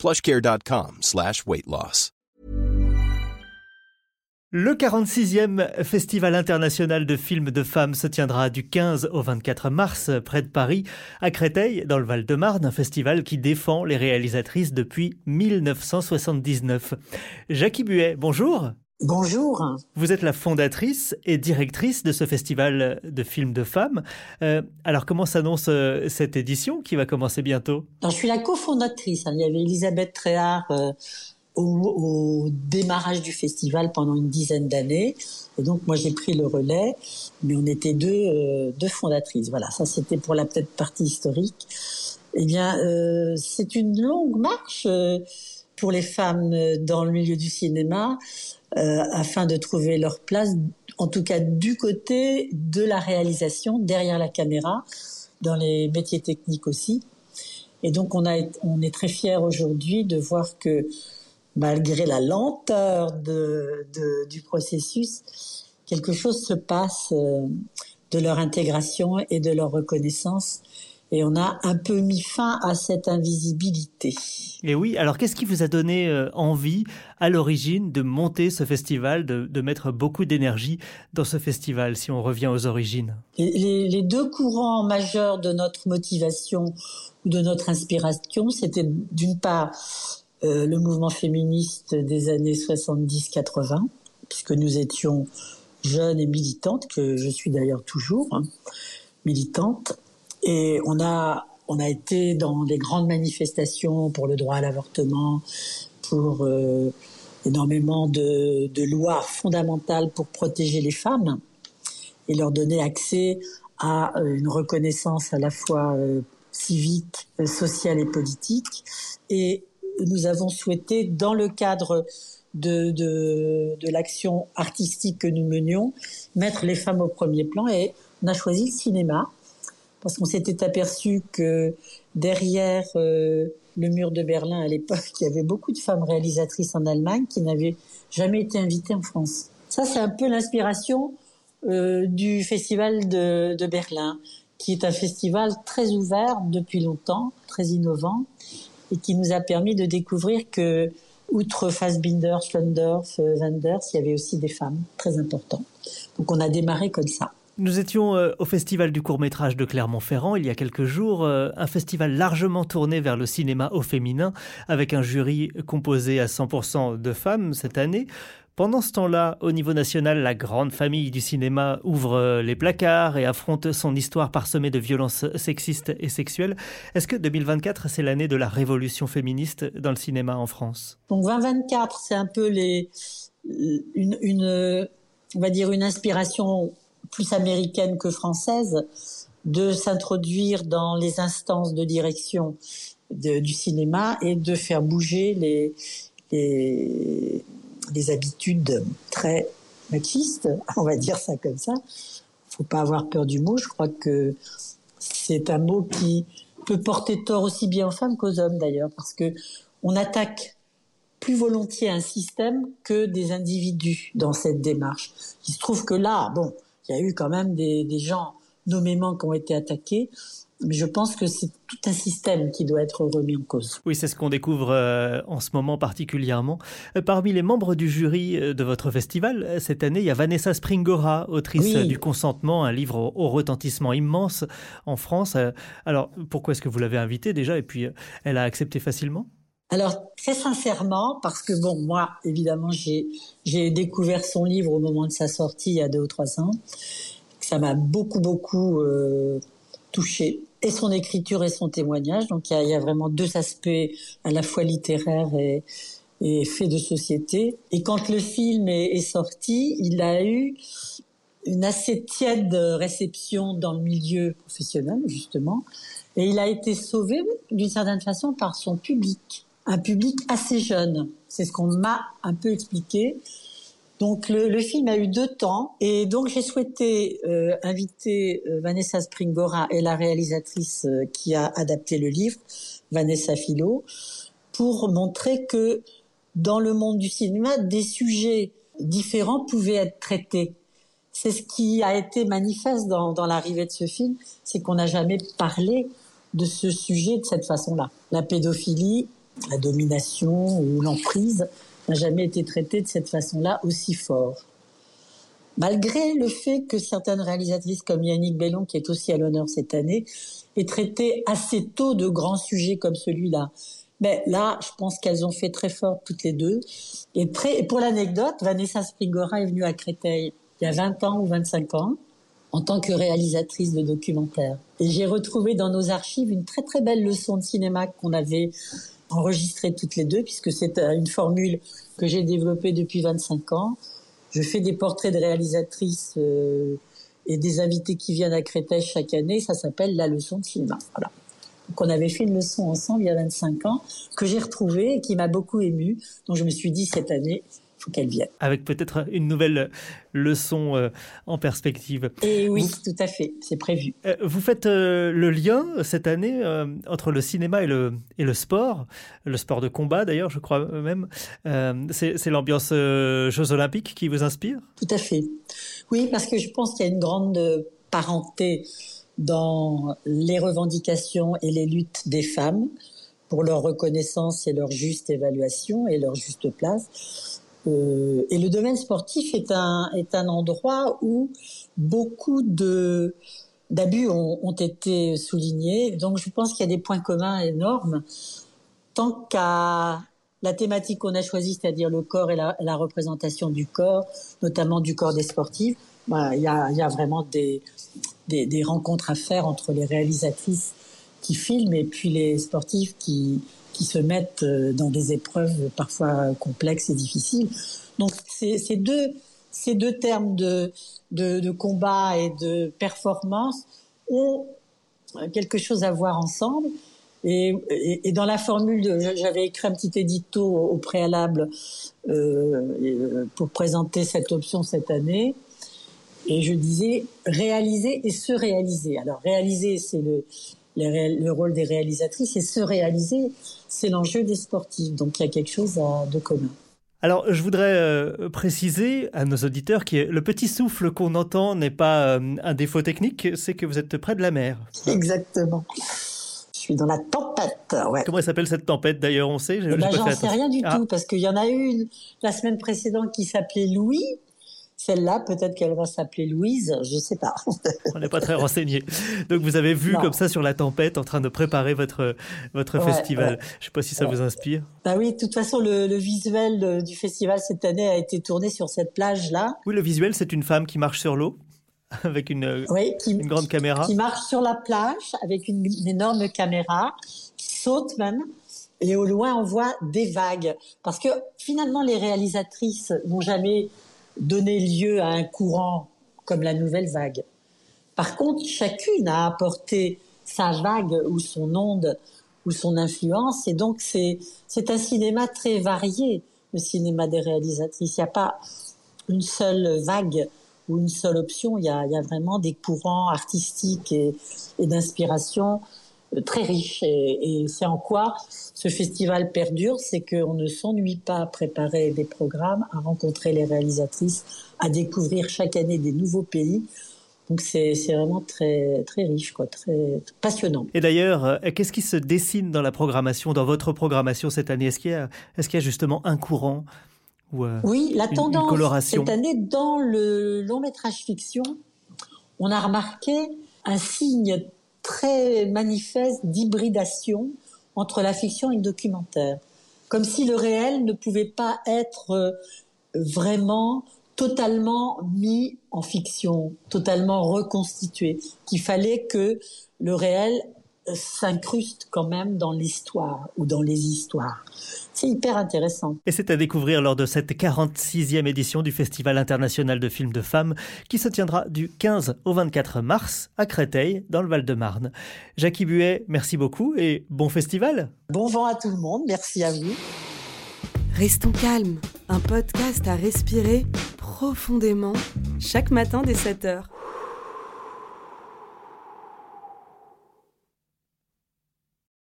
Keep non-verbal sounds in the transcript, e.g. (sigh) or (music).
plushcare.com slash. Le 46e Festival international de films de femmes se tiendra du 15 au 24 mars près de Paris, à Créteil, dans le Val-de-Marne, un festival qui défend les réalisatrices depuis 1979. Jackie Buet, bonjour. Bonjour. Vous êtes la fondatrice et directrice de ce festival de films de femmes. Euh, alors comment s'annonce euh, cette édition qui va commencer bientôt? Je suis la cofondatrice. Hein. Il y avait Elisabeth Tréhard euh, au, démarrage du festival pendant une dizaine d'années. Et donc moi j'ai pris le relais, mais on était deux, deux fondatrices. Voilà, ça c'était pour la petite partie historique. Eh bien, c'est une longue marche pour les femmes dans le milieu du cinéma. Euh, afin de trouver leur place, en tout cas du côté de la réalisation, derrière la caméra, dans les métiers techniques aussi. Et donc on, a, on est très fiers aujourd'hui de voir que malgré la lenteur de, de, du processus, quelque chose se passe euh, de leur intégration et de leur reconnaissance et on a un peu mis fin à cette invisibilité. Et oui, alors qu'est-ce qui vous a donné euh, envie à l'origine de monter ce festival, de, mettre beaucoup d'énergie dans ce festival, si on revient aux origines? Les, deux courants majeurs de notre motivation ou de notre inspiration, c'était d'une part euh, le mouvement féministe des années 70-80, puisque nous étions jeunes et militantes, que je suis d'ailleurs toujours hein, militante, et on a, on a été dans des grandes manifestations pour le droit à l'avortement, pour euh, énormément de, de, lois fondamentales pour protéger les femmes et leur donner accès à euh, une reconnaissance à la fois euh, civique, sociale et politique. Et nous avons souhaité, dans le cadre de, de, de l'action artistique que nous menions, mettre les femmes au premier plan et on a choisi le cinéma parce qu'on s'était aperçu que derrière euh, le mur de Berlin à l'époque, il y avait beaucoup de femmes réalisatrices en Allemagne qui n'avaient jamais été invitées en France. Ça, c'est un peu l'inspiration euh, du festival de, Berlin, qui est un festival très ouvert depuis longtemps, très innovant, et qui nous a permis de découvrir que, outre Fassbinder, Schlendorf, Wenders, il y avait aussi des femmes très importantes. Donc on a démarré comme ça. Nous étions euh, au Festival du court métrage de Clermont-Ferrand il y a quelques jours, euh, un festival largement tourné vers le cinéma au féminin, avec un jury composé à 100% de femmes cette année. Pendant ce temps-là, au niveau national, la grande famille du cinéma ouvre euh, les placards et affronte son histoire parsemée de violences sexistes et sexuelles. Est-ce que 2024, c'est l'année de la révolution féministe dans le cinéma en France? Donc 2024, c'est un peu une, on va dire une inspiration plus américaine que française, de s'introduire dans les instances de direction du cinéma et de faire bouger les, les, habitudes très machistes, (laughs) on va dire ça comme ça. Faut pas avoir peur du mot. Je crois que c'est un mot qui peut porter tort aussi bien aux femmes qu'aux hommes d'ailleurs, parce que on attaque plus volontiers un système que des individus dans cette démarche. Il se trouve que là, bon, il y a eu quand même des, gens nommément qui ont été attaqués. Mais je pense que c'est tout un système qui doit être remis en cause. Oui, c'est ce qu'on découvre euh, en ce moment particulièrement. Euh, parmi les membres du jury euh, de votre festival, cette année, il y a Vanessa Springora, autrice du Consentement, un livre au, au, retentissement immense en France. alors, pourquoi est-ce que vous l'avez invitée déjà? Et puis, elle a accepté facilement? Alors très sincèrement, parce que bon, moi évidemment j'ai découvert son livre au moment de sa sortie il y a deux ou trois ans, ça m'a beaucoup beaucoup euh, touché et son écriture et son témoignage. Donc il y a, y a, vraiment deux aspects à la fois littéraires et et fait de société. Et quand le film est, est sorti, il a eu une assez tiède réception dans le milieu professionnel justement, et il a été sauvé d'une certaine façon par son public un public assez jeune. C'est ce qu'on m'a un peu expliqué. Donc le, film a eu deux temps et donc j'ai souhaité euh, inviter euh, Vanessa Springora et la réalisatrice euh, qui a adapté le livre, Vanessa Philo, pour montrer que dans le monde du cinéma, des sujets différents pouvaient être traités. C'est ce qui a été manifeste dans, dans l'arrivée de ce film, c'est qu'on n'a jamais parlé de ce sujet de cette façon-là. La pédophilie, la domination ou l'emprise n'a jamais été traité de cette façon-là aussi fort. Malgré le fait que certaines réalisatrices comme Yannick Bellon, qui est aussi à l'honneur cette année, aient traité assez tôt de grands sujets comme celui-là. Mais là, je pense qu'elles ont fait très fort toutes les deux. Et, pour l'anecdote, Vanessa Springora est venue à Créteil il y a 20 ans ou 25 ans en tant que réalisatrice de documentaires. Et j'ai retrouvé dans nos archives une très très belle leçon de cinéma qu'on avait enregistrer toutes les deux, puisque c'est euh, une formule que j'ai développée depuis 25 ans. Je fais des portraits de réalisatrices euh, et des invités qui viennent à Créteil chaque année. Ça s'appelle la leçon de cinéma. Voilà. Donc on avait fait une leçon ensemble il y a 25 ans que j'ai retrouvée et qui m'a beaucoup émue. Donc je me suis dit cette année, faut qu'elle vienne. Avec peut-être une nouvelle leçon euh, en perspective. Et oui, tout à fait, c'est prévu. Euh, vous faites euh, le lien cette année entre le cinéma et le, et le sport, le sport de combat d'ailleurs, je crois même. c'est l'ambiance Jeux olympiques qui vous inspire? Tout à fait. Oui, parce que je pense qu'il y a une grande parenté dans les revendications et les luttes des femmes pour leur reconnaissance et leur juste évaluation et leur juste place. Euh, et le domaine sportif est un, est un endroit où beaucoup de d'abus ont, été soulignés. Donc je pense qu'il y a des points communs énormes. Tant qu'à la thématique qu'on a choisie, c'est-à-dire le corps et la, représentation du corps, notamment du corps des sportifs, bah, il, y a, il y a vraiment des, des, des rencontres à faire entre les réalisatrices qui filment et puis les sportifs qui, qui se mettent euh, dans des épreuves parfois complexes et difficiles. Donc ces deux, ces deux termes de, de, combat et de performance ont quelque chose à voir ensemble. Et dans la formule, j'avais écrit un petit édito au, préalable euh, pour présenter cette option cette année. Et je disais réaliser et se réaliser. Alors réaliser, c'est le, le rôle des réalisatrices et se réaliser, c'est l'enjeu des sportifs. Donc il y a quelque chose de commun. Alors, je voudrais euh, préciser à nos auditeurs que le petit souffle qu'on entend n'est pas euh, un défaut technique, c'est que vous êtes près de la mer. Exactement. Je suis dans la tempête. Ouais. Comment s'appelle cette tempête d'ailleurs On sait? Je, eh ben, J'en sais rien du ah. tout parce qu'il y en a eu une la semaine précédente qui s'appelait Louis celle-là, peut-être qu'elle va s'appeler Louise, je ne sais pas. (laughs) On n'est pas très renseigné. Donc vous avez vu comme ça sur la tempête en train de préparer votre votre festival. Je ne sais pas si ça vous inspire. Bah oui, de toute façon le, visuel du festival cette année a été tourné sur cette plage là. Oui, le visuel c'est une femme qui marche sur l'eau (laughs) avec une, une grande caméra. Qui marche sur la plage avec une, une énorme caméra, qui saute même. Et au loin, on voit des vagues. Parce que finalement, les réalisatrices n'ont jamais donner lieu à un courant comme la nouvelle vague. Par contre, chacune a apporté sa vague ou son onde ou son influence, et donc c'est un cinéma très varié, le cinéma des réalisatrices. Il n'y a pas une seule vague ou une seule option. Il y a, il y a vraiment des courants artistiques et, et d'inspiration très riche. Et, c'est en quoi ce festival perdure, c'est qu'on ne s'ennuie pas à préparer des programmes, à rencontrer les réalisatrices, à découvrir chaque année des nouveaux pays. Donc c'est vraiment très très riche, quoi, très, passionnant. Et d'ailleurs, euh, qu'est-ce qui se dessine dans la programmation, dans votre programmation cette année? Est-ce qu'il y a y justement un courant ou euh, Oui, la tendance cette année dans le long métrage fiction, on a remarqué un signe très manifeste d'hybridation entre la fiction et le documentaire. Comme si le réel ne pouvait pas être euh, vraiment totalement mis en fiction, totalement reconstitué, qu'il fallait que le réel s'incruste quand même dans l'histoire ou dans les histoires. C'est hyper intéressant. Et c'est à découvrir lors de cette 46e édition du Festival international de films de femmes qui se tiendra du 15 au 24 mars à Créteil, dans le Val-de-Marne. Jackie Buet, merci beaucoup et bon festival. Bon vent à tout le monde, merci à vous. Restons calmes, un podcast à respirer profondément chaque matin dès 7h.